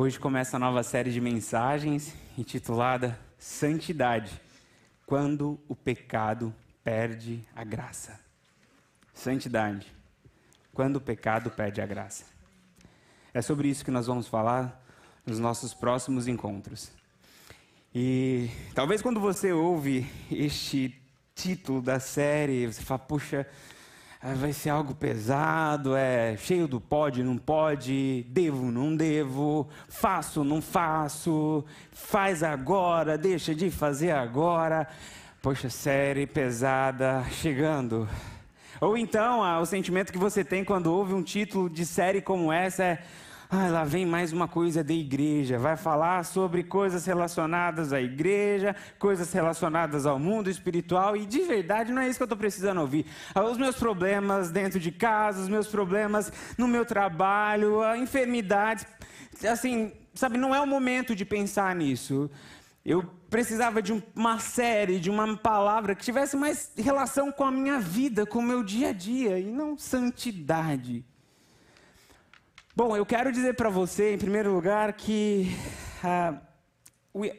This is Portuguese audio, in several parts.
Hoje começa a nova série de mensagens intitulada Santidade quando o pecado perde a graça. Santidade quando o pecado perde a graça. É sobre isso que nós vamos falar nos nossos próximos encontros. E talvez quando você ouve este título da série, você fala, puxa, vai ser algo pesado, é cheio do pode, não pode, devo, não devo, faço, não faço, faz agora, deixa de fazer agora. Poxa, série pesada chegando. Ou então, ah, o sentimento que você tem quando ouve um título de série como essa é ah, lá vem mais uma coisa da igreja. Vai falar sobre coisas relacionadas à igreja, coisas relacionadas ao mundo espiritual. E de verdade não é isso que eu estou precisando ouvir. Ah, os meus problemas dentro de casa, os meus problemas no meu trabalho, a enfermidades. Assim, sabe, não é o momento de pensar nisso. Eu precisava de uma série, de uma palavra que tivesse mais relação com a minha vida, com o meu dia a dia, e não santidade. Bom, eu quero dizer para você, em primeiro lugar, que a,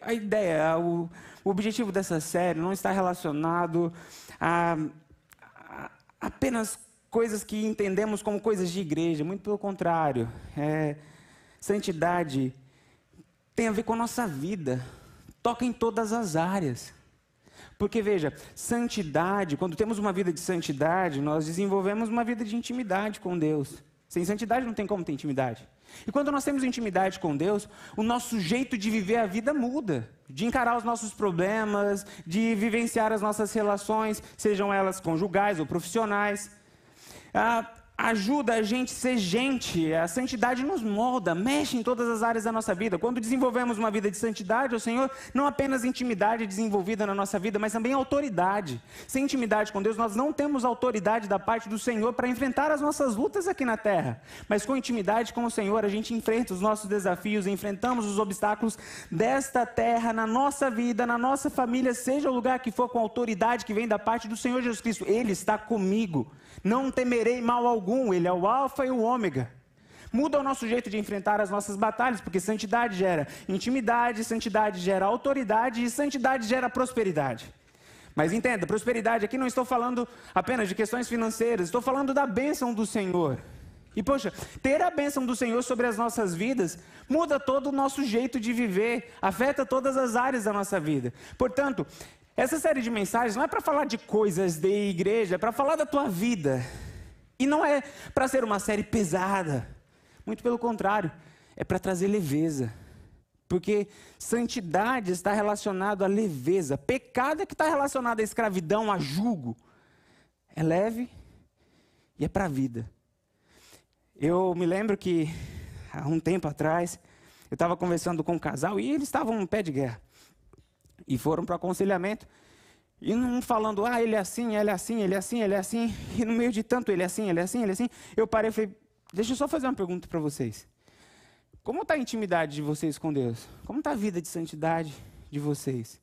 a ideia, o, o, objetivo dessa série não está relacionado a, a, apenas coisas que entendemos como coisas de igreja, muito pelo contrário. É, santidade tem a ver com a nossa vida, toca em todas as áreas. Porque veja, santidade, quando temos uma vida de santidade, nós desenvolvemos uma vida de intimidade com Deus. Sem santidade não tem como ter intimidade. E quando nós temos intimidade com Deus, o nosso jeito de viver a vida muda, de encarar os nossos problemas, de vivenciar as nossas relações, sejam elas conjugais ou profissionais. Ah, ajuda a gente a ser gente. A santidade nos molda, mexe em todas as áreas da nossa vida. Quando desenvolvemos uma vida de santidade, o Senhor, não apenas intimidade desenvolvida na nossa vida, mas também autoridade. Sem intimidade com Deus, nós não temos autoridade da parte do Senhor para enfrentar as nossas lutas aqui na terra. Mas com intimidade com o Senhor, a gente enfrenta os nossos desafios, enfrentamos os obstáculos desta terra, na nossa vida, na nossa família, seja o lugar que for, com autoridade que vem da parte do Senhor Jesus Cristo. Ele está comigo. Não temerei mal algum, Ele é o Alfa e o Ômega. Muda o nosso jeito de enfrentar as nossas batalhas, porque santidade gera intimidade, santidade gera autoridade e santidade gera prosperidade. Mas entenda, prosperidade aqui não estou falando apenas de questões financeiras, estou falando da bênção do Senhor. E poxa, ter a bênção do Senhor sobre as nossas vidas muda todo o nosso jeito de viver, afeta todas as áreas da nossa vida. Portanto, essa série de mensagens não é para falar de coisas de igreja, é para falar da tua vida. E não é para ser uma série pesada. Muito pelo contrário, é para trazer leveza. Porque santidade está relacionado à leveza. Pecado é que está relacionado à escravidão, a julgo. É leve e é para a vida. Eu me lembro que há um tempo atrás, eu estava conversando com um casal e eles estavam em pé de guerra. E foram para o aconselhamento. E não falando, ah, ele é assim, ele é assim, ele é assim, ele é assim. E no meio de tanto ele é assim, ele é assim, ele é assim, eu parei e falei, deixa eu só fazer uma pergunta para vocês. Como está a intimidade de vocês com Deus? Como está a vida de santidade de vocês?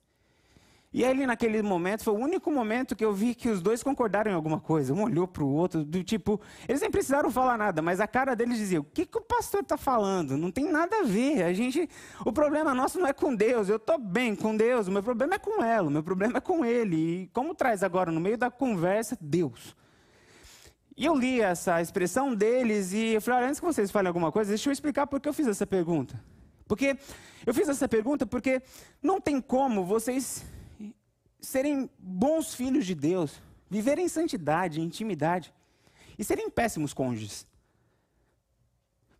E ali naquele momento, foi o único momento que eu vi que os dois concordaram em alguma coisa. Um olhou para o outro, do tipo, eles nem precisaram falar nada, mas a cara deles dizia: o que, que o pastor está falando? Não tem nada a ver. A gente, o problema nosso não é com Deus. Eu estou bem com Deus. O meu problema é com ela. O meu problema é com ele. E como traz agora no meio da conversa Deus? E eu li essa expressão deles e eu falei: antes que vocês falem alguma coisa, deixa eu explicar por que eu fiz essa pergunta. Porque eu fiz essa pergunta porque não tem como vocês serem bons filhos de Deus, viverem em santidade, em intimidade, e serem péssimos cônjuges.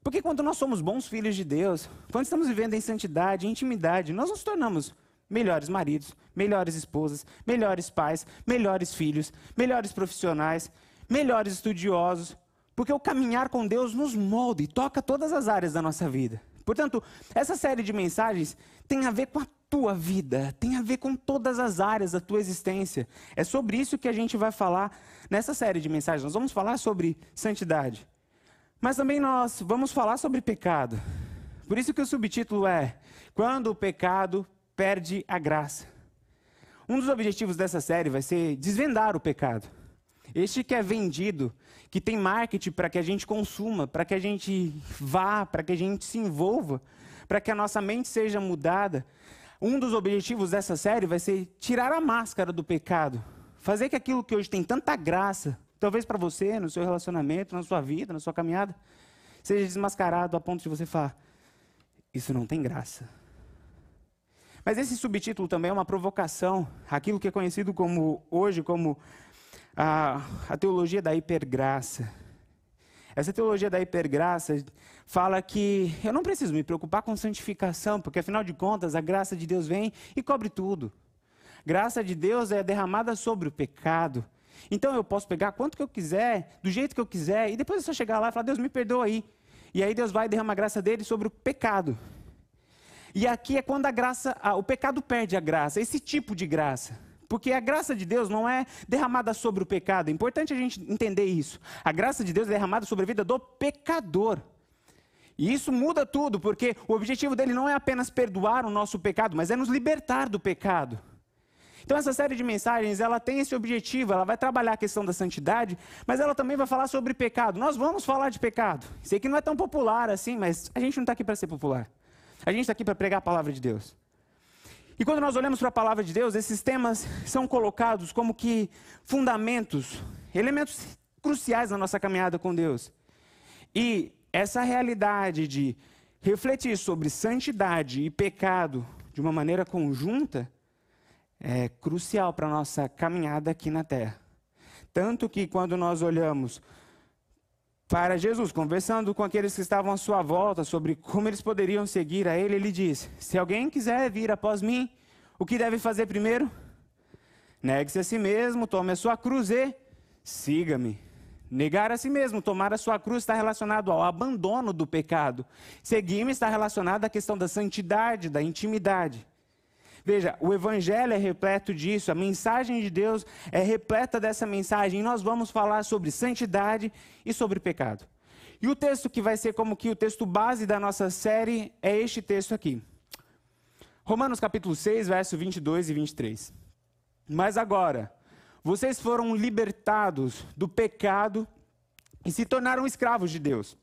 Porque quando nós somos bons filhos de Deus, quando estamos vivendo em santidade, em intimidade, nós nos tornamos melhores maridos, melhores esposas, melhores pais, melhores filhos, melhores profissionais, melhores estudiosos, porque o caminhar com Deus nos molda e toca todas as áreas da nossa vida. Portanto, essa série de mensagens tem a ver com a tua vida, tem a ver com todas as áreas da tua existência. É sobre isso que a gente vai falar nessa série de mensagens. Nós vamos falar sobre santidade. Mas também nós vamos falar sobre pecado. Por isso que o subtítulo é Quando o pecado perde a graça. Um dos objetivos dessa série vai ser desvendar o pecado. Este que é vendido, que tem marketing para que a gente consuma, para que a gente vá, para que a gente se envolva, para que a nossa mente seja mudada, um dos objetivos dessa série vai ser tirar a máscara do pecado. Fazer que aquilo que hoje tem tanta graça, talvez para você, no seu relacionamento, na sua vida, na sua caminhada, seja desmascarado a ponto de você falar: Isso não tem graça. Mas esse subtítulo também é uma provocação, aquilo que é conhecido como hoje como a, a teologia da hipergraça. Essa teologia da hipergraça fala que eu não preciso me preocupar com santificação, porque afinal de contas a graça de Deus vem e cobre tudo. Graça de Deus é derramada sobre o pecado. Então eu posso pegar quanto que eu quiser, do jeito que eu quiser, e depois é só chegar lá e falar: Deus me perdoa aí. E aí Deus vai derramar a graça dele sobre o pecado. E aqui é quando a graça, o pecado perde a graça, esse tipo de graça. Porque a graça de Deus não é derramada sobre o pecado. É importante a gente entender isso. A graça de Deus é derramada sobre a vida do pecador. E isso muda tudo, porque o objetivo dele não é apenas perdoar o nosso pecado, mas é nos libertar do pecado. Então essa série de mensagens, ela tem esse objetivo, ela vai trabalhar a questão da santidade, mas ela também vai falar sobre pecado. Nós vamos falar de pecado. Sei que não é tão popular assim, mas a gente não está aqui para ser popular. A gente está aqui para pregar a palavra de Deus. E quando nós olhamos para a palavra de Deus, esses temas são colocados como que fundamentos, elementos cruciais na nossa caminhada com Deus. E essa realidade de refletir sobre santidade e pecado de uma maneira conjunta é crucial para a nossa caminhada aqui na terra. Tanto que quando nós olhamos para Jesus, conversando com aqueles que estavam à sua volta sobre como eles poderiam seguir a Ele, ele diz: Se alguém quiser vir após mim, o que deve fazer primeiro? Negue-se a si mesmo, tome a sua cruz e siga-me. Negar a si mesmo, tomar a sua cruz está relacionado ao abandono do pecado. Seguir-me está relacionado à questão da santidade, da intimidade. Veja, o Evangelho é repleto disso, a mensagem de Deus é repleta dessa mensagem, e nós vamos falar sobre santidade e sobre pecado. E o texto que vai ser como que o texto base da nossa série é este texto aqui. Romanos capítulo 6, verso 22 e 23. Mas agora, vocês foram libertados do pecado e se tornaram escravos de Deus.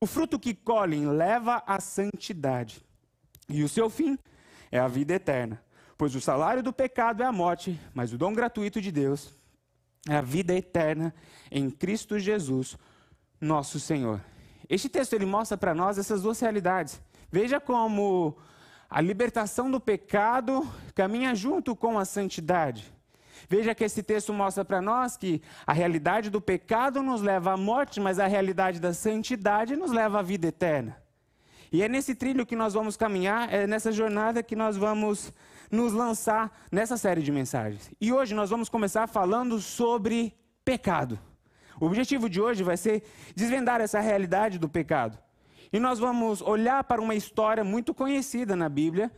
O fruto que colhem leva à santidade, e o seu fim é a vida eterna. Pois o salário do pecado é a morte, mas o dom gratuito de Deus é a vida eterna em Cristo Jesus, nosso Senhor. Este texto ele mostra para nós essas duas realidades. Veja como a libertação do pecado caminha junto com a santidade. Veja que esse texto mostra para nós que a realidade do pecado nos leva à morte, mas a realidade da santidade nos leva à vida eterna. E é nesse trilho que nós vamos caminhar, é nessa jornada que nós vamos nos lançar nessa série de mensagens. E hoje nós vamos começar falando sobre pecado. O objetivo de hoje vai ser desvendar essa realidade do pecado. E nós vamos olhar para uma história muito conhecida na Bíblia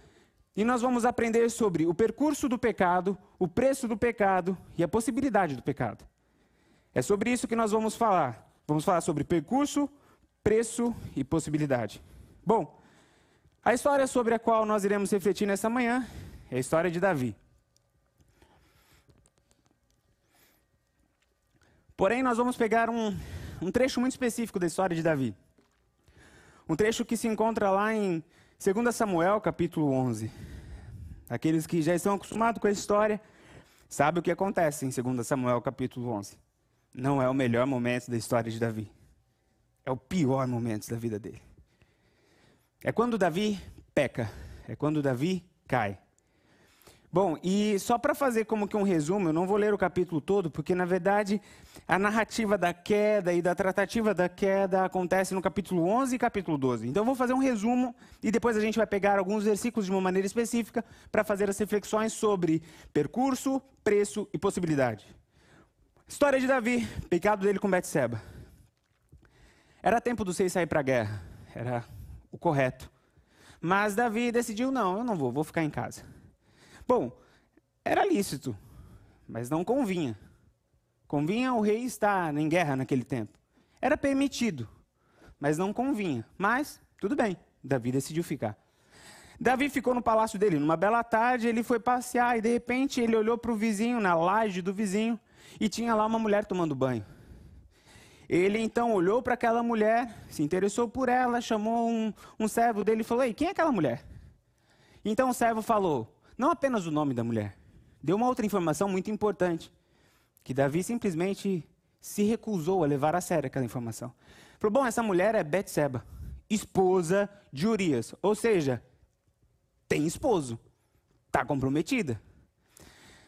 e nós vamos aprender sobre o percurso do pecado, o preço do pecado e a possibilidade do pecado. É sobre isso que nós vamos falar. Vamos falar sobre percurso, preço e possibilidade. Bom, a história sobre a qual nós iremos refletir nessa manhã é a história de Davi. Porém, nós vamos pegar um, um trecho muito específico da história de Davi. Um trecho que se encontra lá em 2 Samuel, capítulo 11. Aqueles que já estão acostumados com a história sabem o que acontece em 2 Samuel, capítulo 11. Não é o melhor momento da história de Davi. É o pior momento da vida dele. É quando Davi peca, é quando Davi cai. Bom, e só para fazer como que um resumo, eu não vou ler o capítulo todo, porque na verdade a narrativa da queda e da tratativa da queda acontece no capítulo 11 e capítulo 12. Então eu vou fazer um resumo e depois a gente vai pegar alguns versículos de uma maneira específica para fazer as reflexões sobre percurso, preço e possibilidade. História de Davi, pecado dele com Betseba. Era tempo dos seis sair para a guerra. Era o correto. Mas Davi decidiu: não, eu não vou, vou ficar em casa. Bom, era lícito, mas não convinha. Convinha o rei estar em guerra naquele tempo. Era permitido, mas não convinha. Mas, tudo bem, Davi decidiu ficar. Davi ficou no palácio dele. Numa bela tarde, ele foi passear e de repente ele olhou para o vizinho, na laje do vizinho, e tinha lá uma mulher tomando banho. Ele então olhou para aquela mulher, se interessou por ela, chamou um, um servo dele e falou: Ei, quem é aquela mulher? Então o servo falou, não apenas o nome da mulher, deu uma outra informação muito importante, que Davi simplesmente se recusou a levar a sério aquela informação. Falou, bom, essa mulher é Betseba, esposa de Urias, ou seja, tem esposo, está comprometida.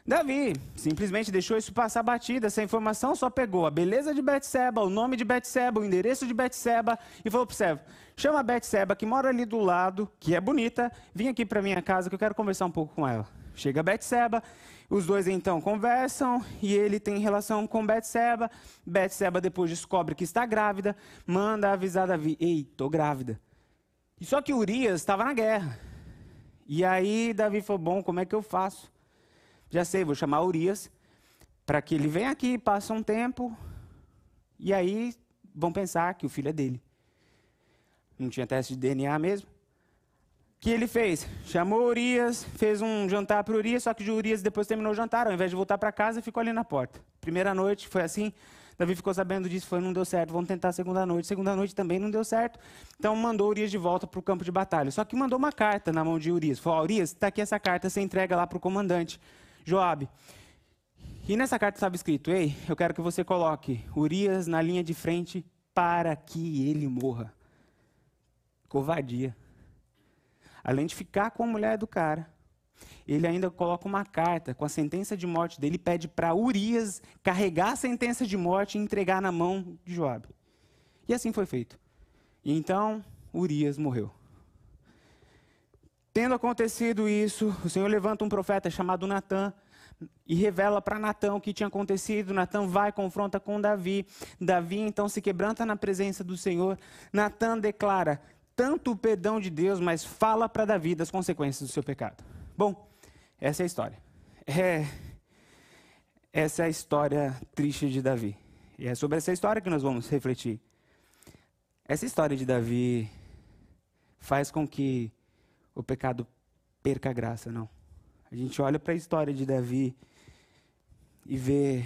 Davi simplesmente deixou isso passar batida, essa informação só pegou a beleza de Betseba, o nome de Betseba, o endereço de Betseba e falou para servo, chama a Betseba que mora ali do lado, que é bonita, vem aqui para minha casa que eu quero conversar um pouco com ela. Chega Betseba, os dois então conversam e ele tem relação com Betseba. Betseba depois descobre que está grávida, manda avisar Davi, ei, tô grávida. E só que Urias estava na guerra. E aí Davi falou, bom, como é que eu faço? Já sei, vou chamar Urias para que ele venha aqui, passe um tempo, e aí vão pensar que o filho é dele. Não tinha teste de DNA mesmo. O que ele fez? Chamou Urias, fez um jantar para Urias, só que o Urias depois terminou o jantar, ao invés de voltar para casa, ficou ali na porta. Primeira noite foi assim, Davi ficou sabendo disso, foi, não deu certo, vamos tentar segunda noite. Segunda noite também não deu certo, então mandou Urias de volta para o campo de batalha. Só que mandou uma carta na mão de Urias. Falou, Urias, está aqui essa carta, você entrega lá para o comandante. Joabe. E nessa carta estava escrito: Ei, eu quero que você coloque Urias na linha de frente para que ele morra. Covardia. Além de ficar com a mulher do cara, ele ainda coloca uma carta com a sentença de morte dele e pede para Urias carregar a sentença de morte e entregar na mão de Joabe. E assim foi feito. E então Urias morreu. Tendo acontecido isso, o Senhor levanta um profeta chamado Natã e revela para Natã o que tinha acontecido. Natã vai confronta com Davi. Davi então se quebranta na presença do Senhor. Natã declara tanto o perdão de Deus, mas fala para Davi das consequências do seu pecado. Bom, essa é a história. É, essa é a história triste de Davi. E é sobre essa história que nós vamos refletir. Essa história de Davi faz com que o pecado perca a graça, não. A gente olha para a história de Davi e vê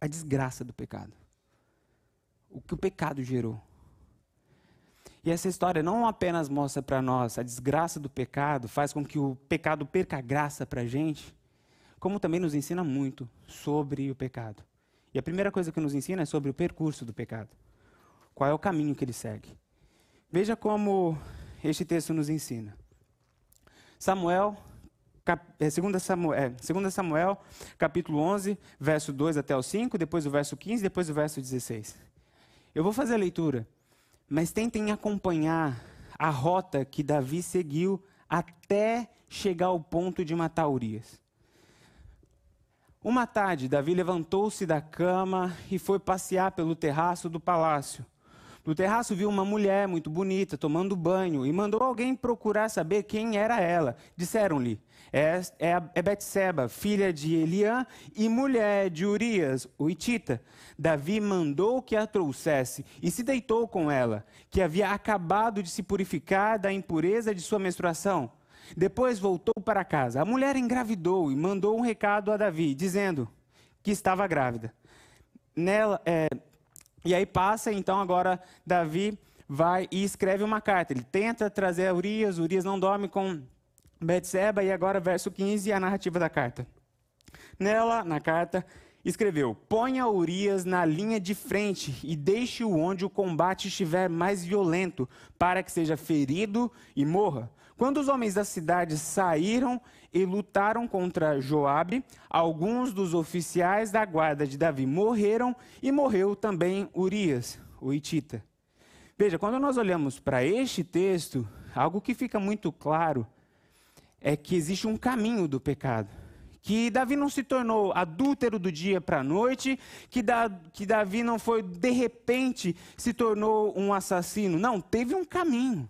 a desgraça do pecado. O que o pecado gerou. E essa história não apenas mostra para nós a desgraça do pecado, faz com que o pecado perca a graça para a gente, como também nos ensina muito sobre o pecado. E a primeira coisa que nos ensina é sobre o percurso do pecado. Qual é o caminho que ele segue. Veja como este texto nos ensina. Samuel, cap, é, 2 Samuel, é, 2 Samuel, capítulo 11, verso 2 até o 5, depois o verso 15, depois o verso 16. Eu vou fazer a leitura, mas tentem acompanhar a rota que Davi seguiu até chegar ao ponto de matar Urias. Uma tarde, Davi levantou-se da cama e foi passear pelo terraço do palácio. No terraço viu uma mulher muito bonita tomando banho e mandou alguém procurar saber quem era ela. Disseram-lhe: é, é, é Betseba, filha de Eliã e mulher de Urias, o Itita. Davi mandou que a trouxesse e se deitou com ela, que havia acabado de se purificar da impureza de sua menstruação. Depois voltou para casa. A mulher engravidou e mandou um recado a Davi, dizendo que estava grávida. Nela, é, e aí passa, então agora Davi vai e escreve uma carta. Ele tenta trazer Urias, Urias não dorme com Betseba, e agora verso 15, a narrativa da carta. Nela, na carta, escreveu: Ponha Urias na linha de frente e deixe-o onde o combate estiver mais violento, para que seja ferido e morra. Quando os homens da cidade saíram e lutaram contra Joabe, alguns dos oficiais da guarda de Davi morreram e morreu também Urias, o Itita. Veja, quando nós olhamos para este texto, algo que fica muito claro é que existe um caminho do pecado. Que Davi não se tornou adúltero do dia para a noite, que, da, que Davi não foi, de repente, se tornou um assassino. Não, teve um caminho.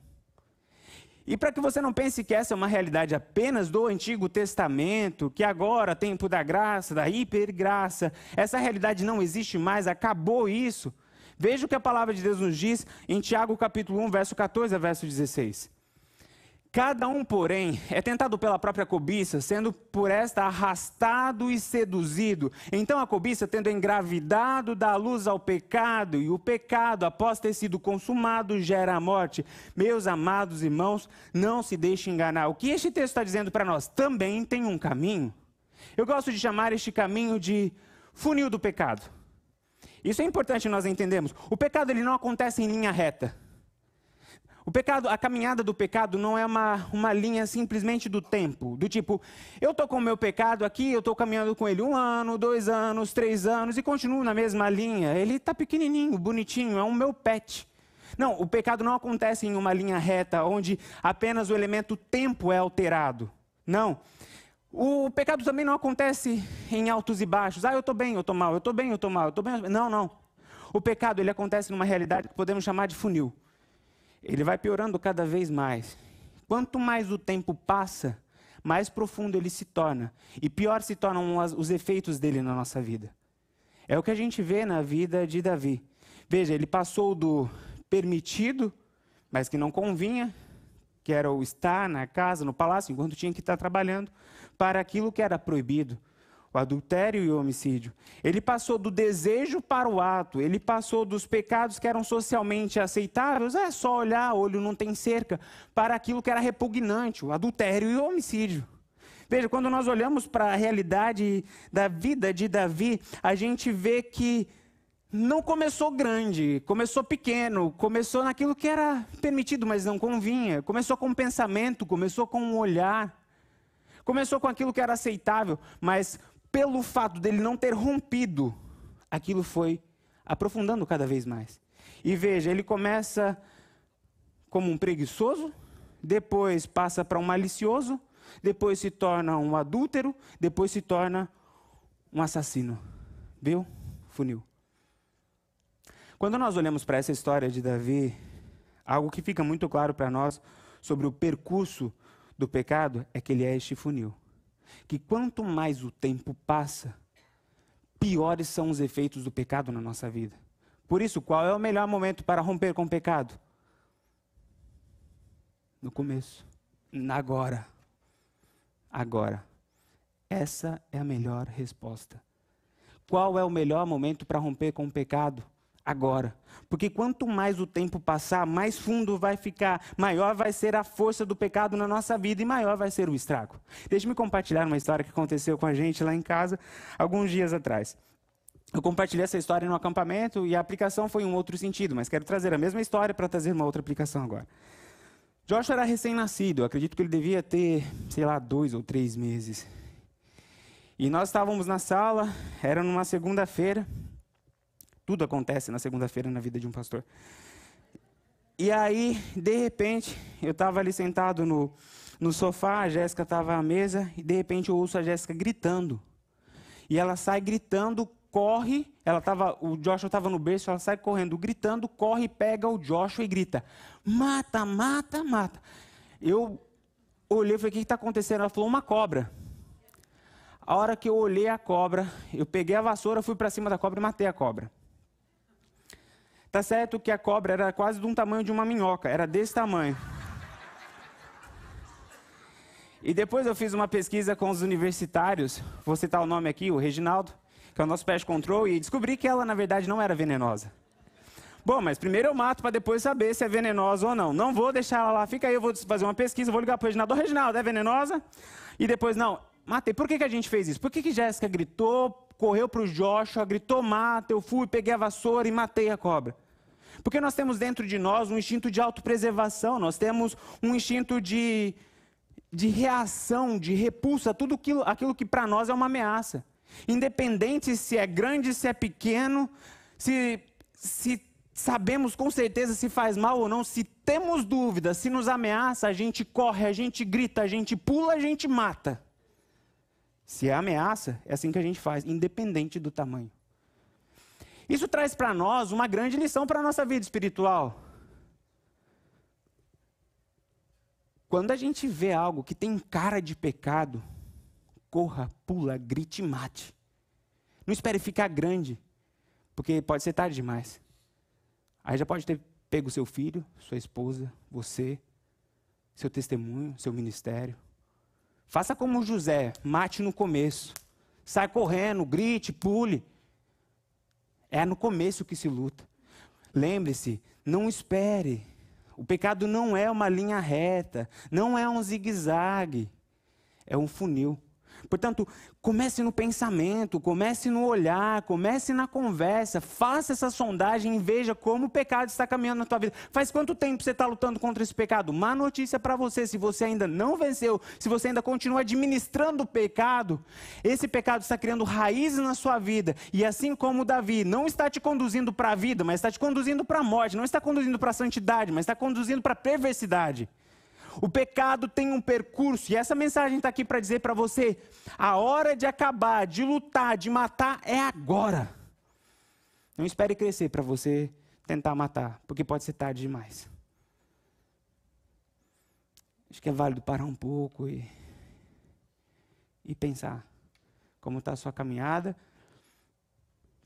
E para que você não pense que essa é uma realidade apenas do Antigo Testamento, que agora, tempo da graça, da hipergraça, essa realidade não existe mais, acabou isso. Veja o que a palavra de Deus nos diz em Tiago capítulo 1, verso 14 a verso 16. Cada um, porém, é tentado pela própria cobiça, sendo por esta arrastado e seduzido. Então a cobiça, tendo engravidado, dá luz ao pecado, e o pecado, após ter sido consumado, gera a morte. Meus amados irmãos, não se deixe enganar. O que este texto está dizendo para nós? Também tem um caminho. Eu gosto de chamar este caminho de funil do pecado. Isso é importante nós entendermos. O pecado ele não acontece em linha reta. O pecado, a caminhada do pecado não é uma, uma linha simplesmente do tempo, do tipo, eu estou com o meu pecado aqui, eu estou caminhando com ele um ano, dois anos, três anos e continuo na mesma linha. Ele está pequenininho, bonitinho, é o meu pet. Não, o pecado não acontece em uma linha reta onde apenas o elemento tempo é alterado. Não. O pecado também não acontece em altos e baixos. Ah, eu estou bem, eu estou mal, eu estou bem, eu estou mal, eu estou bem. Não, não. O pecado ele acontece numa realidade que podemos chamar de funil ele vai piorando cada vez mais. Quanto mais o tempo passa, mais profundo ele se torna. E pior se tornam os efeitos dele na nossa vida. É o que a gente vê na vida de Davi. Veja, ele passou do permitido, mas que não convinha, que era o estar na casa, no palácio, enquanto tinha que estar trabalhando, para aquilo que era proibido o adultério e o homicídio. Ele passou do desejo para o ato, ele passou dos pecados que eram socialmente aceitáveis, é só olhar, olho não tem cerca, para aquilo que era repugnante, o adultério e o homicídio. Veja, quando nós olhamos para a realidade da vida de Davi, a gente vê que não começou grande, começou pequeno, começou naquilo que era permitido, mas não convinha, começou com um pensamento, começou com um olhar, começou com aquilo que era aceitável, mas pelo fato dele não ter rompido, aquilo foi aprofundando cada vez mais. E veja, ele começa como um preguiçoso, depois passa para um malicioso, depois se torna um adúltero, depois se torna um assassino. Viu? Funil. Quando nós olhamos para essa história de Davi, algo que fica muito claro para nós sobre o percurso do pecado é que ele é este funil que quanto mais o tempo passa, piores são os efeitos do pecado na nossa vida. Por isso, qual é o melhor momento para romper com o pecado? No começo. Agora. Agora. Essa é a melhor resposta. Qual é o melhor momento para romper com o pecado? Agora. Porque quanto mais o tempo passar, mais fundo vai ficar, maior vai ser a força do pecado na nossa vida e maior vai ser o estrago. Deixe-me compartilhar uma história que aconteceu com a gente lá em casa alguns dias atrás. Eu compartilhei essa história no acampamento e a aplicação foi em um outro sentido, mas quero trazer a mesma história para trazer uma outra aplicação agora. Joshua era recém-nascido, acredito que ele devia ter, sei lá, dois ou três meses. E nós estávamos na sala, era numa segunda-feira, tudo acontece na segunda-feira na vida de um pastor. E aí, de repente, eu estava ali sentado no, no sofá, a Jéssica estava à mesa, e de repente eu ouço a Jéssica gritando. E ela sai gritando, corre, ela tava, o Joshua estava no berço, ela sai correndo, gritando, corre, pega o Joshua e grita: mata, mata, mata. Eu olhei e falei: o que está acontecendo? Ela falou: uma cobra. A hora que eu olhei a cobra, eu peguei a vassoura, fui para cima da cobra e matei a cobra. Tá certo que a cobra era quase um tamanho de uma minhoca, era desse tamanho. E depois eu fiz uma pesquisa com os universitários, vou citar o nome aqui, o Reginaldo, que é o nosso pest control, e descobri que ela, na verdade, não era venenosa. Bom, mas primeiro eu mato para depois saber se é venenosa ou não. Não vou deixar ela lá, fica aí, eu vou fazer uma pesquisa, vou ligar para o Reginaldo. Ô, Reginaldo, é venenosa? E depois, não, matei. Por que, que a gente fez isso? Por que, que Jéssica gritou, correu para o Joshua, gritou, mata, eu fui, peguei a vassoura e matei a cobra? Porque nós temos dentro de nós um instinto de autopreservação, nós temos um instinto de, de reação, de repulsa, tudo aquilo, aquilo que para nós é uma ameaça. Independente se é grande, se é pequeno, se, se sabemos com certeza se faz mal ou não, se temos dúvida, se nos ameaça, a gente corre, a gente grita, a gente pula, a gente mata. Se é ameaça, é assim que a gente faz, independente do tamanho. Isso traz para nós uma grande lição para a nossa vida espiritual. Quando a gente vê algo que tem cara de pecado, corra, pula, grite e mate. Não espere ficar grande, porque pode ser tarde demais. Aí já pode ter pego seu filho, sua esposa, você, seu testemunho, seu ministério. Faça como José, mate no começo. Sai correndo, grite, pule. É no começo que se luta. Lembre-se, não espere. O pecado não é uma linha reta, não é um zigue-zague, é um funil. Portanto, comece no pensamento, comece no olhar, comece na conversa, faça essa sondagem e veja como o pecado está caminhando na tua vida. Faz quanto tempo você está lutando contra esse pecado? Má notícia para você, se você ainda não venceu, se você ainda continua administrando o pecado, esse pecado está criando raízes na sua vida. E assim como Davi não está te conduzindo para a vida, mas está te conduzindo para a morte, não está conduzindo para a santidade, mas está conduzindo para a perversidade. O pecado tem um percurso, e essa mensagem está aqui para dizer para você: a hora de acabar, de lutar, de matar é agora. Não espere crescer para você tentar matar, porque pode ser tarde demais. Acho que é válido parar um pouco e, e pensar como está a sua caminhada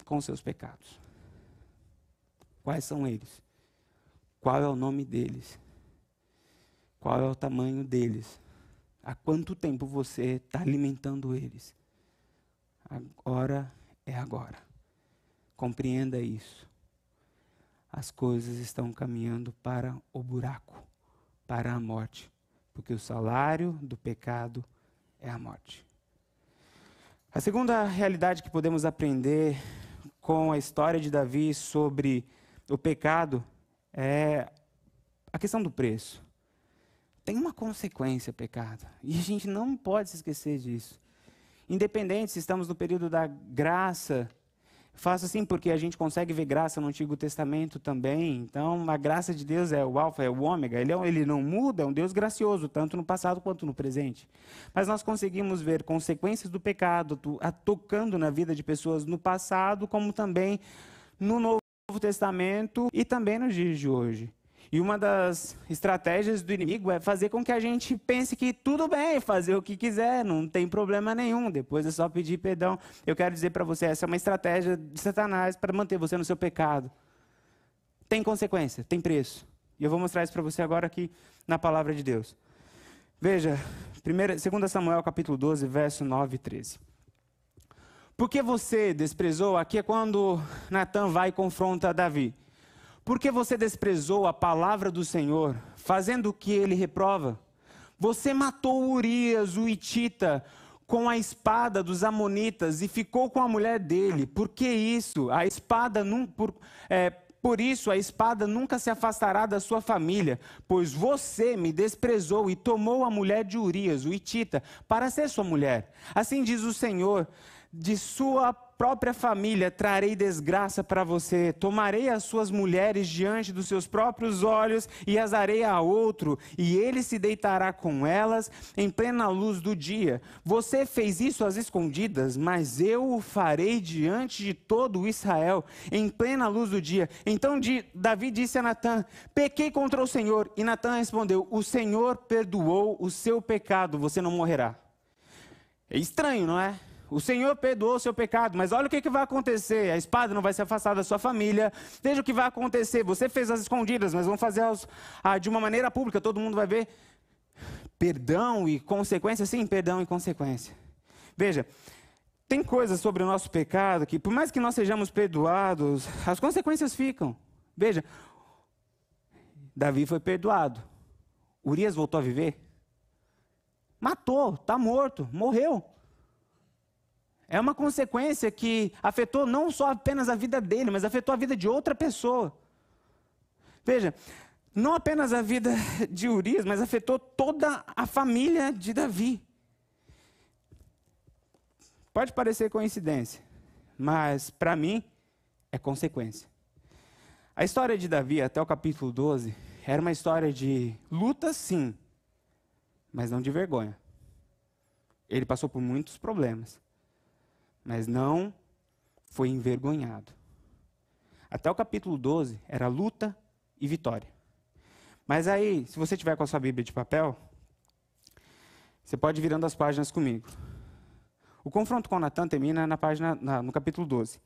com os seus pecados. Quais são eles? Qual é o nome deles? Qual é o tamanho deles? Há quanto tempo você está alimentando eles? Agora é agora. Compreenda isso. As coisas estão caminhando para o buraco, para a morte, porque o salário do pecado é a morte. A segunda realidade que podemos aprender com a história de Davi sobre o pecado é a questão do preço tem uma consequência pecado. E a gente não pode se esquecer disso. Independente se estamos no período da graça, faço assim porque a gente consegue ver graça no Antigo Testamento também. Então, a graça de Deus é o alfa, é o ômega. Ele, é, ele não muda, é um Deus gracioso, tanto no passado quanto no presente. Mas nós conseguimos ver consequências do pecado tocando na vida de pessoas no passado, como também no Novo Testamento e também nos dias de hoje. E uma das estratégias do inimigo é fazer com que a gente pense que tudo bem fazer o que quiser, não tem problema nenhum, depois é só pedir perdão. Eu quero dizer para você, essa é uma estratégia de Satanás para manter você no seu pecado. Tem consequência, tem preço. E eu vou mostrar isso para você agora aqui na palavra de Deus. Veja, 2 Samuel capítulo 12, verso 9 e 13. Porque você desprezou, aqui é quando Natan vai e confronta Davi. Porque você desprezou a palavra do Senhor, fazendo o que ele reprova? Você matou Urias, o Itita, com a espada dos Amonitas e ficou com a mulher dele. Por que isso? A espada. Por, é, por isso a espada nunca se afastará da sua família, pois você me desprezou e tomou a mulher de Urias, o Itita, para ser sua mulher. Assim diz o Senhor: de sua própria família trarei desgraça para você. Tomarei as suas mulheres diante dos seus próprios olhos e as darei a outro, e ele se deitará com elas em plena luz do dia. Você fez isso às escondidas, mas eu o farei diante de todo Israel, em plena luz do dia. Então Davi disse a Natã: Pequei contra o Senhor. E Natã respondeu: O Senhor perdoou o seu pecado, você não morrerá. É estranho, não é? O Senhor perdoou o seu pecado, mas olha o que, que vai acontecer. A espada não vai se afastar da sua família. Veja o que vai acontecer. Você fez as escondidas, mas vão fazer as, ah, de uma maneira pública, todo mundo vai ver. Perdão e consequência? Sim, perdão e consequência. Veja, tem coisas sobre o nosso pecado que, por mais que nós sejamos perdoados, as consequências ficam. Veja, Davi foi perdoado. Urias voltou a viver? Matou, está morto, morreu. É uma consequência que afetou não só apenas a vida dele, mas afetou a vida de outra pessoa. Veja, não apenas a vida de Urias, mas afetou toda a família de Davi. Pode parecer coincidência, mas para mim é consequência. A história de Davi, até o capítulo 12, era uma história de luta, sim, mas não de vergonha. Ele passou por muitos problemas mas não foi envergonhado. Até o capítulo 12 era luta e vitória. Mas aí, se você tiver com a sua Bíblia de papel, você pode ir virando as páginas comigo. O confronto com Natan termina na página, na, no capítulo 12,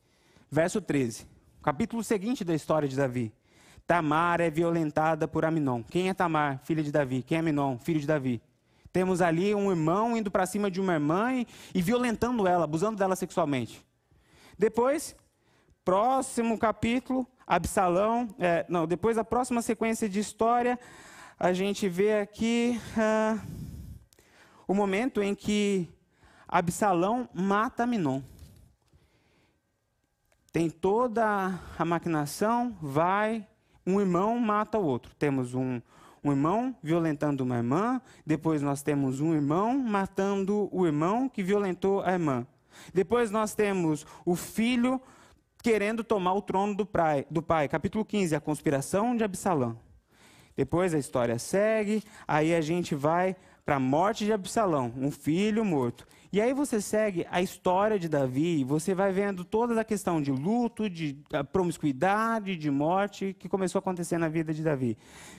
verso 13. O capítulo seguinte da história de Davi. Tamar é violentada por Aminon. Quem é Tamar? Filha de Davi. Quem é Aminon? Filho de Davi. Temos ali um irmão indo para cima de uma irmã e, e violentando ela, abusando dela sexualmente. Depois, próximo capítulo, Absalão. É, não, depois da próxima sequência de história, a gente vê aqui uh, o momento em que Absalão mata Aminon. Tem toda a maquinação, vai, um irmão mata o outro. Temos um, um irmão violentando uma irmã, depois nós temos um irmão matando o irmão que violentou a irmã. Depois nós temos o filho querendo tomar o trono do pai, do pai. Capítulo 15, a conspiração de Absalão. Depois a história segue, aí a gente vai para a morte de Absalão, um filho morto. E aí você segue a história de Davi, você vai vendo toda a questão de luto, de promiscuidade, de morte que começou a acontecer na vida de Davi.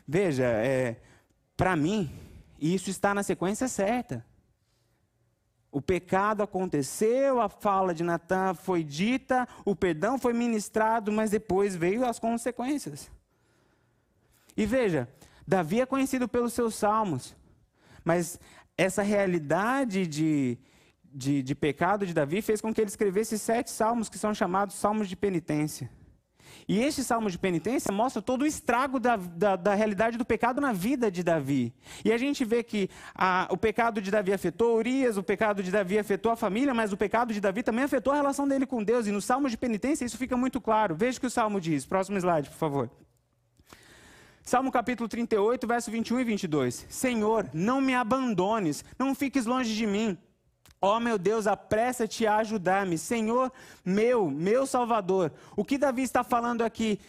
Veja, é, para mim, isso está na sequência certa. O pecado aconteceu, a fala de Natan foi dita, o perdão foi ministrado, mas depois veio as consequências. E veja, Davi é conhecido pelos seus salmos, mas essa realidade de, de, de, pecado de Davi fez com que ele escrevesse sete salmos que são chamados salmos de penitência. E este salmo de penitência mostra todo o estrago da, da, da realidade do pecado na vida de Davi. E a gente vê que a, o pecado de Davi afetou Urias, o pecado de Davi afetou a família, mas o pecado de Davi também afetou a relação dele com Deus. E no salmo de penitência isso fica muito claro. Veja o que o salmo diz. Próximo slide, por favor. Salmo capítulo 38, verso 21 e 22. Senhor, não me abandones, não fiques longe de mim. Ó oh, meu Deus, apressa-te a ajudar-me. Senhor, meu, meu Salvador. O que Davi está falando aqui?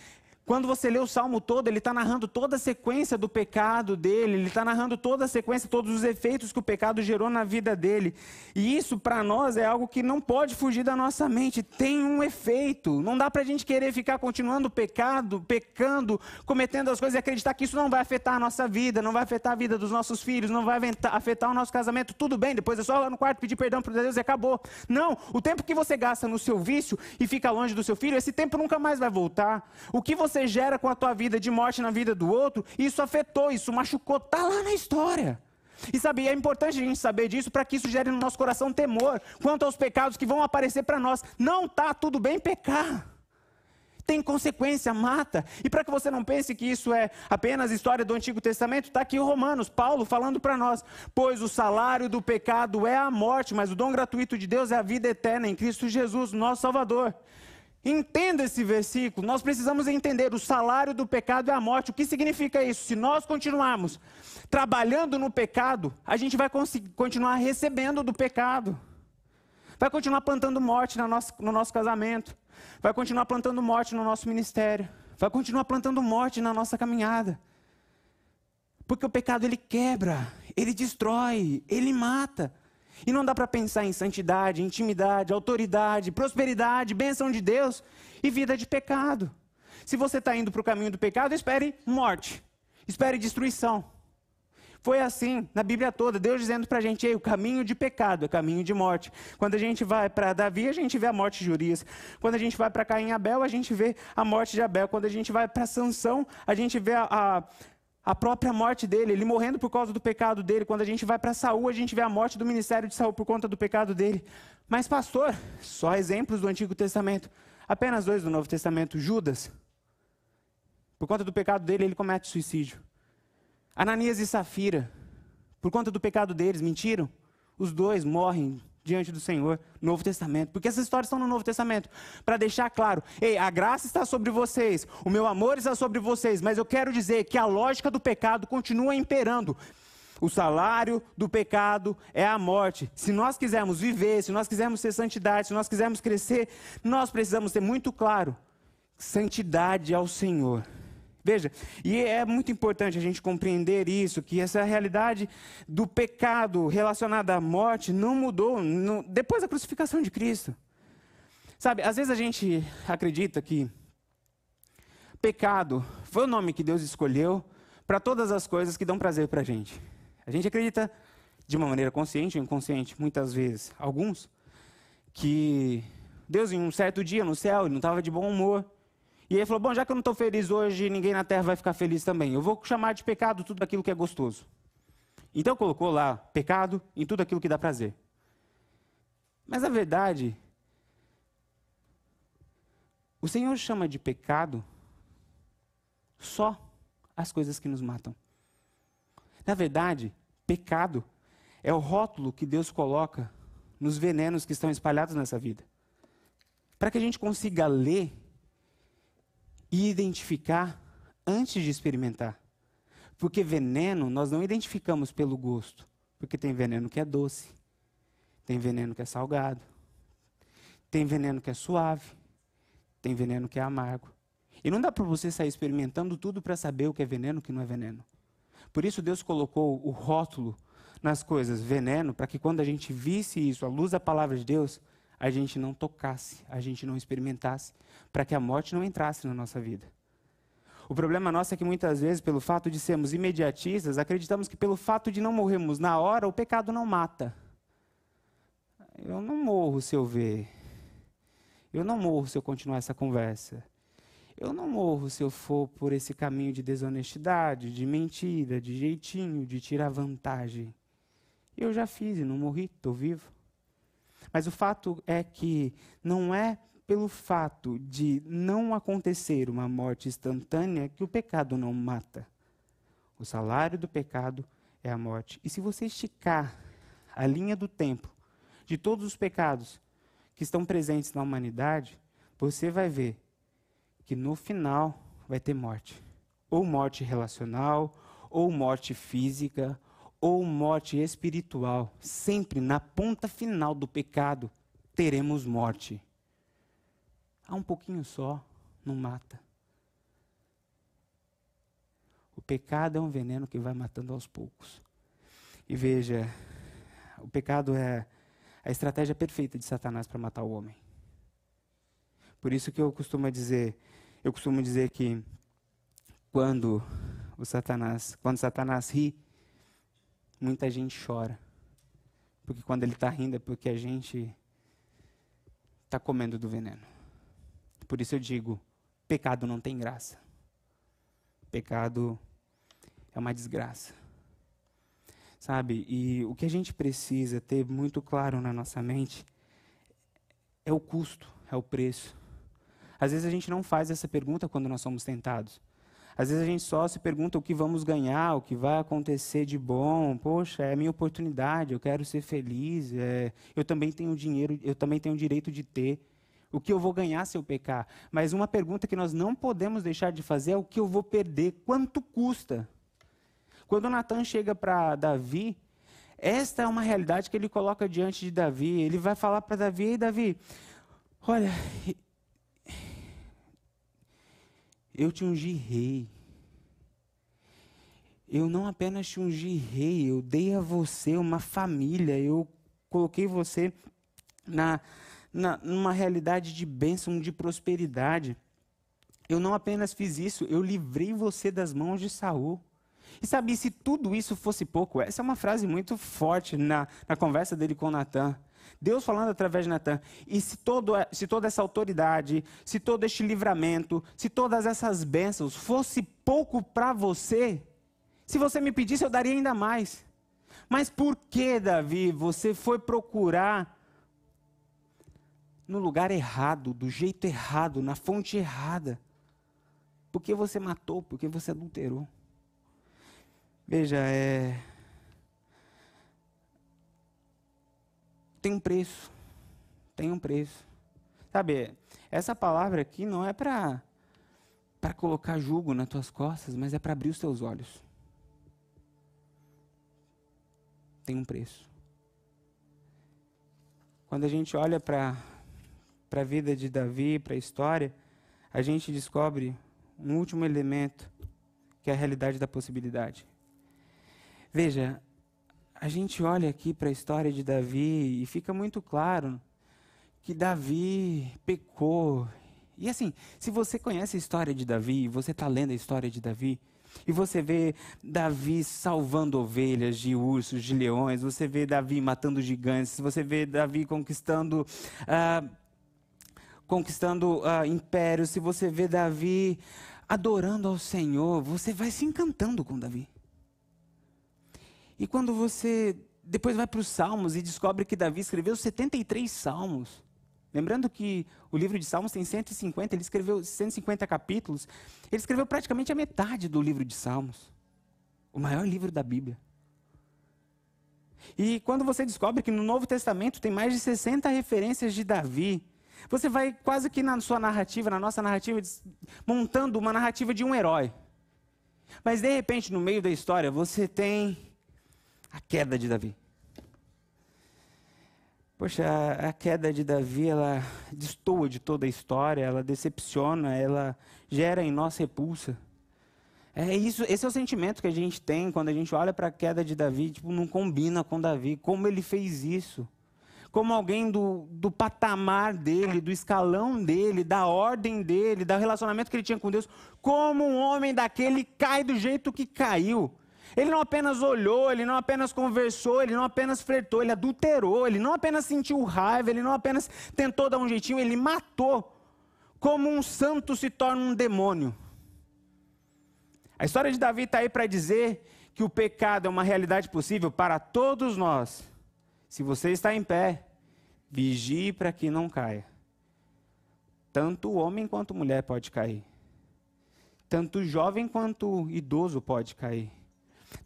Quando você lê o salmo todo, ele está narrando toda a sequência do pecado dele, ele está narrando toda a sequência, todos os efeitos que o pecado gerou na vida dele. E isso, para nós, é algo que não pode fugir da nossa mente. Tem um efeito. Não dá para a gente querer ficar continuando pecado, pecando, cometendo as coisas e acreditar que isso não vai afetar a nossa vida, não vai afetar a vida dos nossos filhos, não vai afetar o nosso casamento. Tudo bem, depois é só lá no quarto pedir perdão para Deus e acabou. Não, o tempo que você gasta no seu vício e fica longe do seu filho, esse tempo nunca mais vai voltar. O que você você gera com a tua vida de morte na vida do outro, isso afetou, isso machucou, está lá na história. E sabe, é importante a gente saber disso para que isso gere no nosso coração temor quanto aos pecados que vão aparecer para nós. Não está tudo bem pecar. Tem consequência, mata. E para que você não pense que isso é apenas história do Antigo Testamento, está aqui Romanos, Paulo falando para nós. Pois o salário do pecado é a morte, mas o dom gratuito de Deus é a vida eterna em Cristo Jesus, nosso Salvador. Entenda esse versículo. Nós precisamos entender: o salário do pecado é a morte. O que significa isso? Se nós continuarmos trabalhando no pecado, a gente vai continuar recebendo do pecado. Vai continuar plantando morte no nosso, no nosso casamento. Vai continuar plantando morte no nosso ministério. Vai continuar plantando morte na nossa caminhada. Porque o pecado ele quebra, ele destrói, ele mata. E não dá para pensar em santidade, intimidade, autoridade, prosperidade, bênção de Deus e vida de pecado. Se você está indo para o caminho do pecado, espere morte, espere destruição. Foi assim na Bíblia toda, Deus dizendo para a gente, Ei, o caminho de pecado é caminho de morte. Quando a gente vai para Davi, a gente vê a morte de Urias. Quando a gente vai para Caim Abel, a gente vê a morte de Abel. Quando a gente vai para Sansão, a gente vê a, a a própria morte dele, ele morrendo por causa do pecado dele. Quando a gente vai para Saul, a gente vê a morte do ministério de Saul por conta do pecado dele. Mas pastor, só exemplos do Antigo Testamento. Apenas dois do Novo Testamento. Judas, por conta do pecado dele, ele comete suicídio. Ananias e Safira, por conta do pecado deles, mentiram. Os dois morrem diante do Senhor, Novo Testamento. Porque essas histórias estão no Novo Testamento. Para deixar claro, ei, a graça está sobre vocês, o meu amor está sobre vocês, mas eu quero dizer que a lógica do pecado continua imperando. O salário do pecado é a morte. Se nós quisermos viver, se nós quisermos ter santidade, se nós quisermos crescer, nós precisamos ter muito claro: santidade ao Senhor. Veja, e é muito importante a gente compreender isso, que essa realidade do pecado relacionada à morte não mudou no, depois da crucificação de Cristo. Sabe, às vezes a gente acredita que pecado foi o nome que Deus escolheu para todas as coisas que dão prazer para a gente. A gente acredita, de uma maneira consciente ou inconsciente, muitas vezes, alguns, que Deus em um certo dia no céu, ele não estava de bom humor, E ele falou: Bom, já que eu não estou feliz hoje, ninguém na terra vai ficar feliz também. Eu vou chamar de pecado tudo aquilo que é gostoso. Então colocou lá pecado em tudo aquilo que dá prazer. Mas a verdade, o Senhor chama de pecado só as coisas que nos matam. Na verdade, pecado é o rótulo que Deus coloca nos venenos que estão espalhados nessa vida. Para que a gente consiga ler e identificar antes de experimentar. Porque veneno nós não identificamos pelo gosto. Porque tem veneno que é doce, tem veneno que é salgado, tem veneno que é suave, tem veneno que é amargo. E não dá para você sair experimentando tudo para saber o que é veneno e o que não é veneno. Por isso Deus colocou o rótulo nas coisas, veneno, para que quando a gente visse isso, à luz da palavra de Deus, a gente não tocasse, a gente não experimentasse, para que a morte não entrasse na nossa vida. O problema nosso é que muitas vezes, pelo fato de sermos imediatistas, acreditamos que pelo fato de não morrermos na hora, o pecado não mata. Eu não morro se eu ver. Eu não morro se eu continuar essa conversa. Eu não morro se eu for por esse caminho de desonestidade, de mentira, de jeitinho, de tirar vantagem. Eu já fiz e não morri, estou vivo. Mas o fato é que não é pelo fato de não acontecer uma morte instantânea que o pecado não mata. O salário do pecado é a morte. E se você esticar a linha do tempo de todos os pecados que estão presentes na humanidade, você vai ver que no final vai ter morte. Ou morte relacional, ou morte física, ou morte espiritual. Sempre na ponta final do pecado teremos morte. Há um pouquinho só, não mata. O pecado é um veneno que vai matando aos poucos. E veja, o pecado é a estratégia perfeita de Satanás para matar o homem. Por isso que eu costumo dizer, eu costumo dizer que quando o Satanás, quando Satanás ri, muita gente chora. Porque quando ele está rindo é porque a gente está comendo do veneno. Por isso eu digo: pecado não tem graça. Pecado é uma desgraça. Sabe? E o que a gente precisa ter muito claro na nossa mente é o custo, é o preço. Às vezes a gente não faz essa pergunta quando nós somos tentados. Às vezes a gente só se pergunta o que vamos ganhar, o que vai acontecer de bom. Poxa, é a minha oportunidade, eu quero ser feliz. É, eu também tenho dinheiro, eu também tenho o direito de ter. O que eu vou ganhar se eu pecar? Mas uma pergunta que nós não podemos deixar de fazer é o que eu vou perder, quanto custa? Quando Natan chega para Davi, esta é uma realidade que ele coloca diante de Davi. Ele vai falar para Davi: Ei, Davi, olha, eu te ungi rei. Eu não apenas te ungi rei, eu dei a você uma família, eu coloquei você na, na, numa realidade de bênção, de prosperidade. Eu não apenas fiz isso, eu livrei você das mãos de Saul. E sabe, se tudo isso fosse pouco, essa é uma frase muito forte na, na conversa dele com Natan. Deus falando através de Natan. E se, todo, se toda essa autoridade, se todo este livramento, se todas essas bênçãos fosse pouco para você, se você me pedisse, eu daria ainda mais. Mas por que, Davi, você foi procurar no lugar errado, do jeito errado, na fonte errada? Porque você matou, porque você adulterou. Veja, é, tem um preço. Tem um preço. Sabe, essa palavra aqui não é para para colocar jugo nas tuas costas, mas é para abrir os teus olhos. Tem um preço. Quando a gente olha para a vida de Davi, para a história, a gente descobre um último elemento, que é a realidade da possibilidade. Veja, a gente olha aqui para a história de Davi e fica muito claro que Davi pecou. E assim, se você conhece a história de Davi, você está lendo a história de Davi, e você vê Davi salvando ovelhas de ursos, de leões, você vê Davi matando gigantes, você vê Davi conquistando. Uh, conquistando uh, impérios, se você vê Davi adorando ao Senhor, você vai se encantando com Davi. E quando você depois vai para os Salmos e descobre que Davi escreveu 73 salmos. Lembrando que o livro de Salmos tem 150, ele escreveu 150 capítulos. Ele escreveu praticamente a metade do livro de Salmos. O maior livro da Bíblia. E quando você descobre que no Novo Testamento tem mais de 60 referências de Davi, você vai quase que na sua narrativa, na nossa narrativa, montando uma narrativa de um herói. Mas de repente, no meio da história, você tem a queda de Davi. Poxa, a, queda de Davi, ela destoa de toda a história, ela decepciona, ela gera em nós repulsa. É isso, esse é o sentimento que a gente tem quando a gente olha para a queda de Davi, tipo, não combina com Davi. Como ele fez isso? Como alguém do, do patamar dele, do escalão dele, da ordem dele, do relacionamento que ele tinha com Deus, como um homem daquele cai do jeito que caiu. Ele não apenas olhou, ele não apenas conversou, ele não apenas flertou, ele adulterou, ele não apenas sentiu raiva, ele não apenas tentou dar um jeitinho, ele matou. Como um santo se torna um demônio. A história de Davi está aí para dizer que o pecado é uma realidade possível para todos nós. Se você está em pé, vigie para que não caia. Tanto homem quanto mulher pode cair. Tanto jovem quanto idoso pode cair.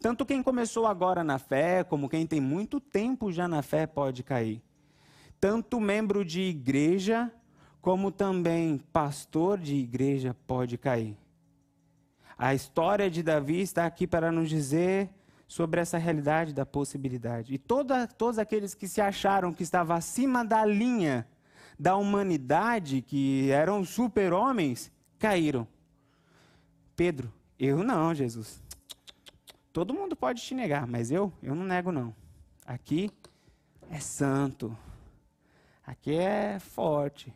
Tanto quem começou agora na fé, como quem tem muito tempo já na fé pode cair. Tanto membro de igreja, como também pastor de igreja pode cair. A história de Davi está aqui para nos dizer sobre essa realidade da possibilidade. E toda, todos aqueles que se acharam que estavam acima da linha da humanidade, que eram super-homens, caíram. Pedro, eu não, Jesus. Todo mundo pode te negar, mas eu, eu não nego não. Aqui é santo. Aqui é forte.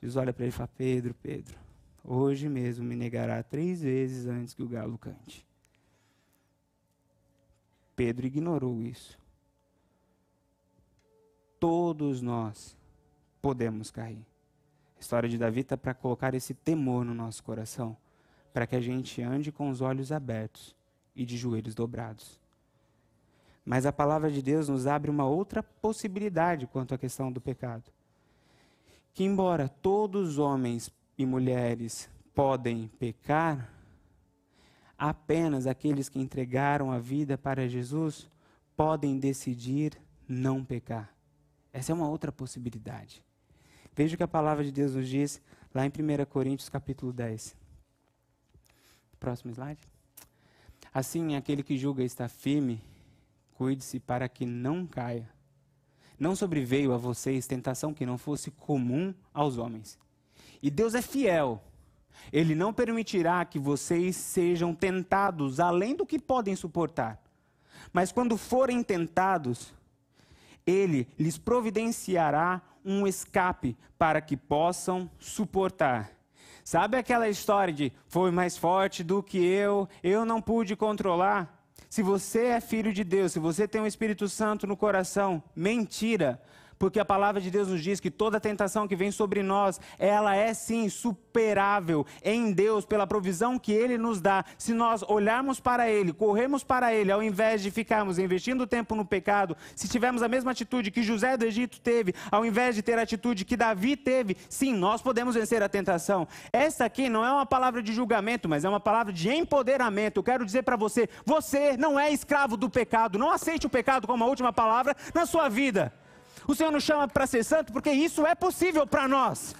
Jesus olha para ele e fala: Pedro, Pedro, hoje mesmo me negará três vezes antes que o galo cante. Pedro ignorou isso. Todos nós podemos cair. A história de Davi está para colocar esse temor no nosso coração, para que a gente ande com os olhos abertos e de joelhos dobrados. Mas a palavra de Deus nos abre uma outra possibilidade quanto à questão do pecado. Que, embora todos os homens e mulheres podem pecar, apenas aqueles que entregaram a vida para Jesus podem decidir não pecar. Essa é uma outra possibilidade. Veja o que a palavra de Deus nos diz lá em 1 Coríntios capítulo 10. Próximo slide. Assim, aquele que julga estar firme, cuide-se para que não caia. Não sobreveio a vocês tentação que não fosse comum aos homens. E Deus é fiel. Ele não permitirá que vocês sejam tentados além do que podem suportar. Mas quando forem tentados, ele lhes providenciará um escape para que possam suportar. Sabe aquela história de foi mais forte do que eu, eu não pude controlar? Se você é filho de Deus, se você tem o um Espírito Santo no coração, mentira porque a palavra de Deus nos diz que toda tentação que vem sobre nós, ela é sim superável em Deus pela provisão que Ele nos dá. Se nós olharmos para Ele, corrermos para Ele, ao invés de ficarmos investindo tempo no pecado, se tivermos a mesma atitude que José do Egito teve, ao invés de ter a atitude que Davi teve, sim, nós podemos vencer a tentação. Essa aqui não é uma palavra de julgamento, mas é uma palavra de empoderamento. Eu quero dizer para você, você não é escravo do pecado. Não aceite o pecado como a última palavra na sua vida. O Senhor nos chama para ser santo porque isso é possível para nós.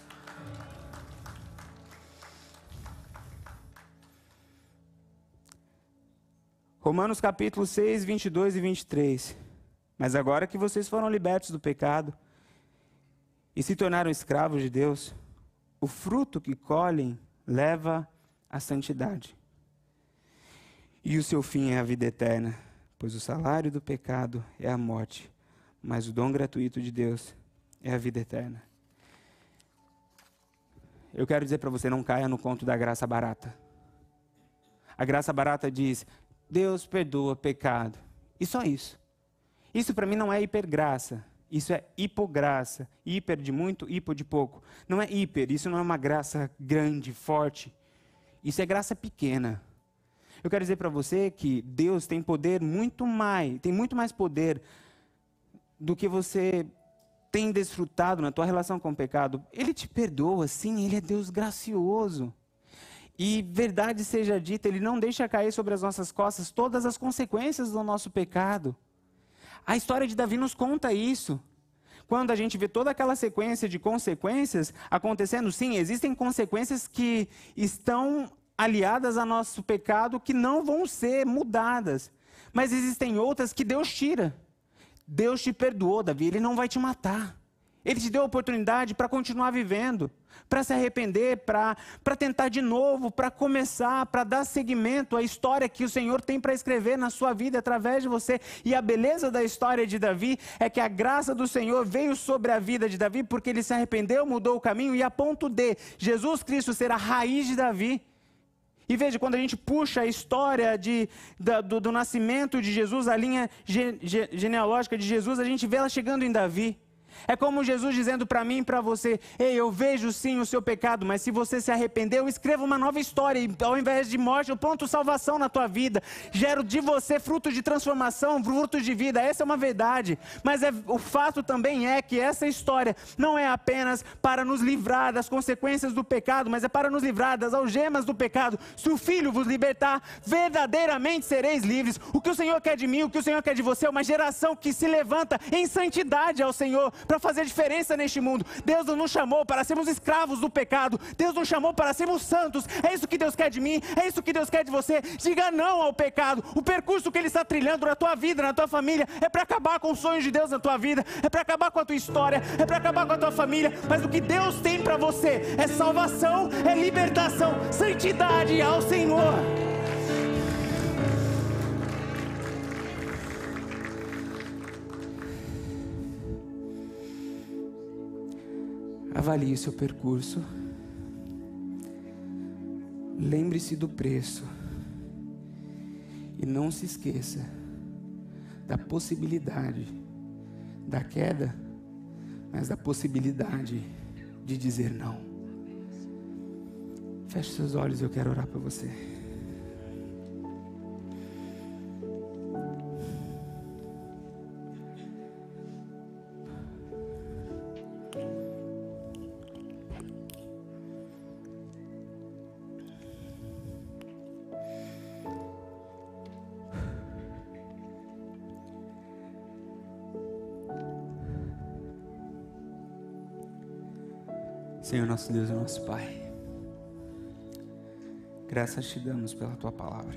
Romanos capítulo 6, 22 e 23. Mas agora que vocês foram libertos do pecado e se tornaram escravos de Deus, o fruto que colhem leva à santidade. E o seu fim é a vida eterna, pois o salário do pecado é a morte mas o dom gratuito de Deus é a vida eterna. Eu quero dizer para você, não caia no conto da graça barata. A graça barata diz: Deus perdoa pecado. E só isso. Isso para mim não é hipergraça. Isso é hipograça. Hiper de muito, hipo de pouco. Não é hiper, isso não é uma graça grande, forte. Isso é graça pequena. Eu quero dizer para você que Deus tem poder muito mais, tem muito mais poder do que você tem desfrutado na tua relação com o pecado. Ele te perdoa, sim, ele é Deus gracioso. E verdade seja dita, ele não deixa cair sobre as nossas costas todas as consequências do nosso pecado. A história de Davi nos conta isso. Quando a gente vê toda aquela sequência de consequências acontecendo, sim, existem consequências que estão aliadas ao nosso pecado que não vão ser mudadas. Mas existem outras que Deus tira. Deus te perdoou, Davi, ele não vai te matar. Ele te deu a oportunidade para continuar vivendo, para se arrepender, para tentar de novo, para começar, para dar seguimento à história que o Senhor tem para escrever na sua vida através de você. E a beleza da história de Davi é que a graça do Senhor veio sobre a vida de Davi porque ele se arrependeu, mudou o caminho e a ponto de Jesus Cristo ser a raiz de Davi. E veja, quando a gente puxa a história de, da, do, do, nascimento de Jesus, a linha ge, ge, genealógica de Jesus, a gente vê ela chegando em Davi. É como Jesus dizendo para mim e para você: Ei, eu vejo sim o seu pecado, mas se você se arrependeu, escreva uma nova história. E ao invés de morte, eu planto salvação na tua vida. Gero de você frutos de transformação, frutos de vida. Essa é uma verdade. Mas é, o fato também é que essa história não é apenas para nos livrar das consequências do pecado, mas é para nos livrar das algemas do pecado. Se o Filho vos libertar, verdadeiramente sereis livres. O que o Senhor quer de mim, o que o Senhor quer de você é uma geração que se levanta em santidade ao Senhor para fazer diferença neste mundo. Deus não nos chamou para sermos escravos do pecado. Deus nos chamou para sermos santos. É isso que Deus quer de mim, é isso que Deus quer de você. Diga não ao pecado. O percurso que Ele está trilhando na tua vida, na tua família, é para acabar com os sonhos de Deus na tua vida, é para acabar com a tua história, é para acabar com a tua família. Mas o que Deus tem para você é salvação, é libertação, santidade ao Senhor. Avalie o seu percurso. Lembre-se do preço. E não se esqueça da possibilidade da queda, mas da possibilidade de dizer não. Feche seus olhos, eu quero orar para você. Nosso Deus e nosso Pai, graças te damos pela tua palavra.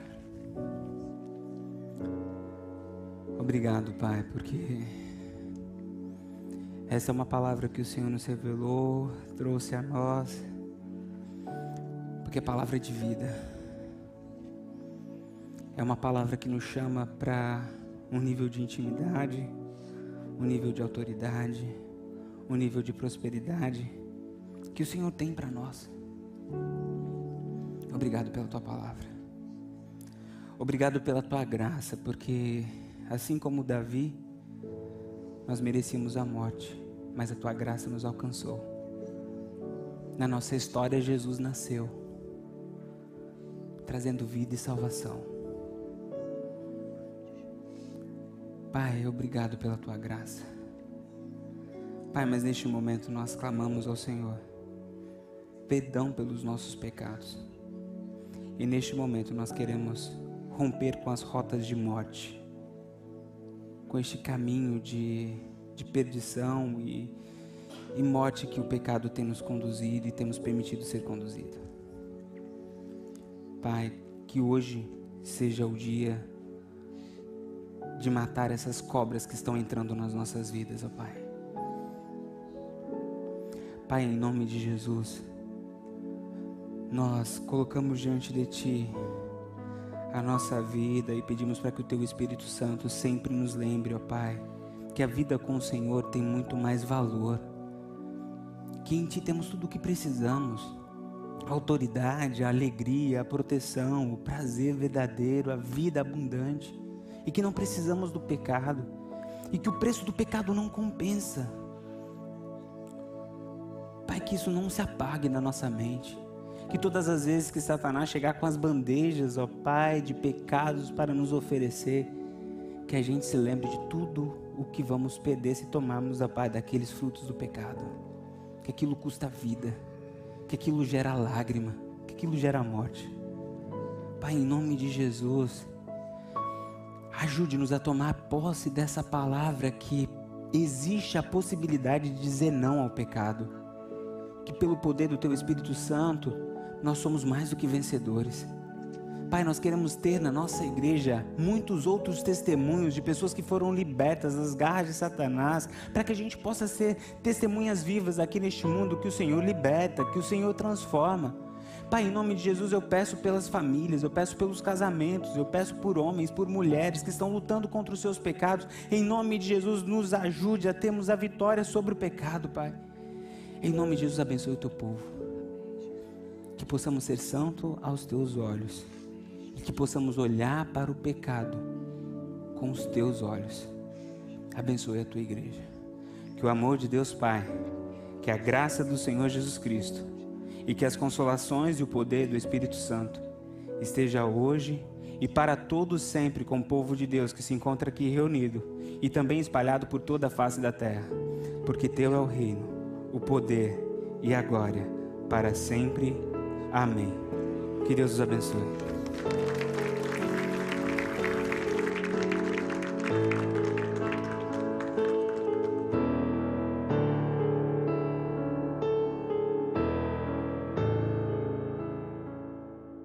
Obrigado, Pai, porque essa é uma palavra que o Senhor nos revelou, trouxe a nós, porque é palavra de vida. É uma palavra que nos chama para um nível de intimidade, um nível de autoridade, um nível de prosperidade que o Senhor tem para nós. Obrigado pela tua palavra. Obrigado pela tua graça, porque assim como Davi, nós merecíamos a morte, mas a tua graça nos alcançou. Na nossa história, Jesus nasceu, trazendo vida e salvação. Pai, obrigado pela tua graça. Pai, mas neste momento nós clamamos ao Senhor perdão pelos nossos pecados. E neste momento nós queremos romper com as rotas de morte, com este caminho de, de perdição e, e morte que o pecado tem nos conduzido e temos permitido ser conduzido. Pai, que hoje seja o dia de matar essas cobras que estão entrando nas nossas vidas, ó Pai. Pai, em nome de Jesus, nós colocamos diante de Ti a nossa vida e pedimos para que o Teu Espírito Santo sempre nos lembre, ó Pai, que a vida com o Senhor tem muito mais valor, que em Ti temos tudo o que precisamos a autoridade, a alegria, a proteção, o prazer verdadeiro, a vida abundante, e que não precisamos do pecado e que o preço do pecado não compensa. Pai, que isso não se apague na nossa mente. Que todas as vezes que Satanás chegar com as bandejas, ó Pai, de pecados para nos oferecer, que a gente se lembre de tudo o que vamos perder se tomarmos, ó Pai, daqueles frutos do pecado. Que aquilo custa vida, que aquilo gera lágrima, que aquilo gera morte. Pai, em nome de Jesus, ajude-nos a tomar posse dessa palavra que existe a possibilidade de dizer não ao pecado. Que pelo poder do Teu Espírito Santo, nós somos mais do que vencedores. Pai, nós queremos ter na nossa igreja muitos outros testemunhos de pessoas que foram libertas das garras de Satanás, para que a gente possa ser testemunhas vivas aqui neste mundo que o Senhor liberta, que o Senhor transforma. Pai, em nome de Jesus, eu peço pelas famílias, eu peço pelos casamentos, eu peço por homens, por mulheres que estão lutando contra os seus pecados. Em nome de Jesus, nos ajude a termos a vitória sobre o pecado, Pai. Em nome de Jesus, abençoe o teu povo que possamos ser santo aos teus olhos e que possamos olhar para o pecado com os teus olhos. Abençoe a tua igreja. Que o amor de Deus Pai, que a graça do Senhor Jesus Cristo e que as consolações e o poder do Espírito Santo esteja hoje e para todos sempre com o povo de Deus que se encontra aqui reunido e também espalhado por toda a face da terra. Porque teu é o reino, o poder e a glória para sempre Amém. Que Deus os abençoe.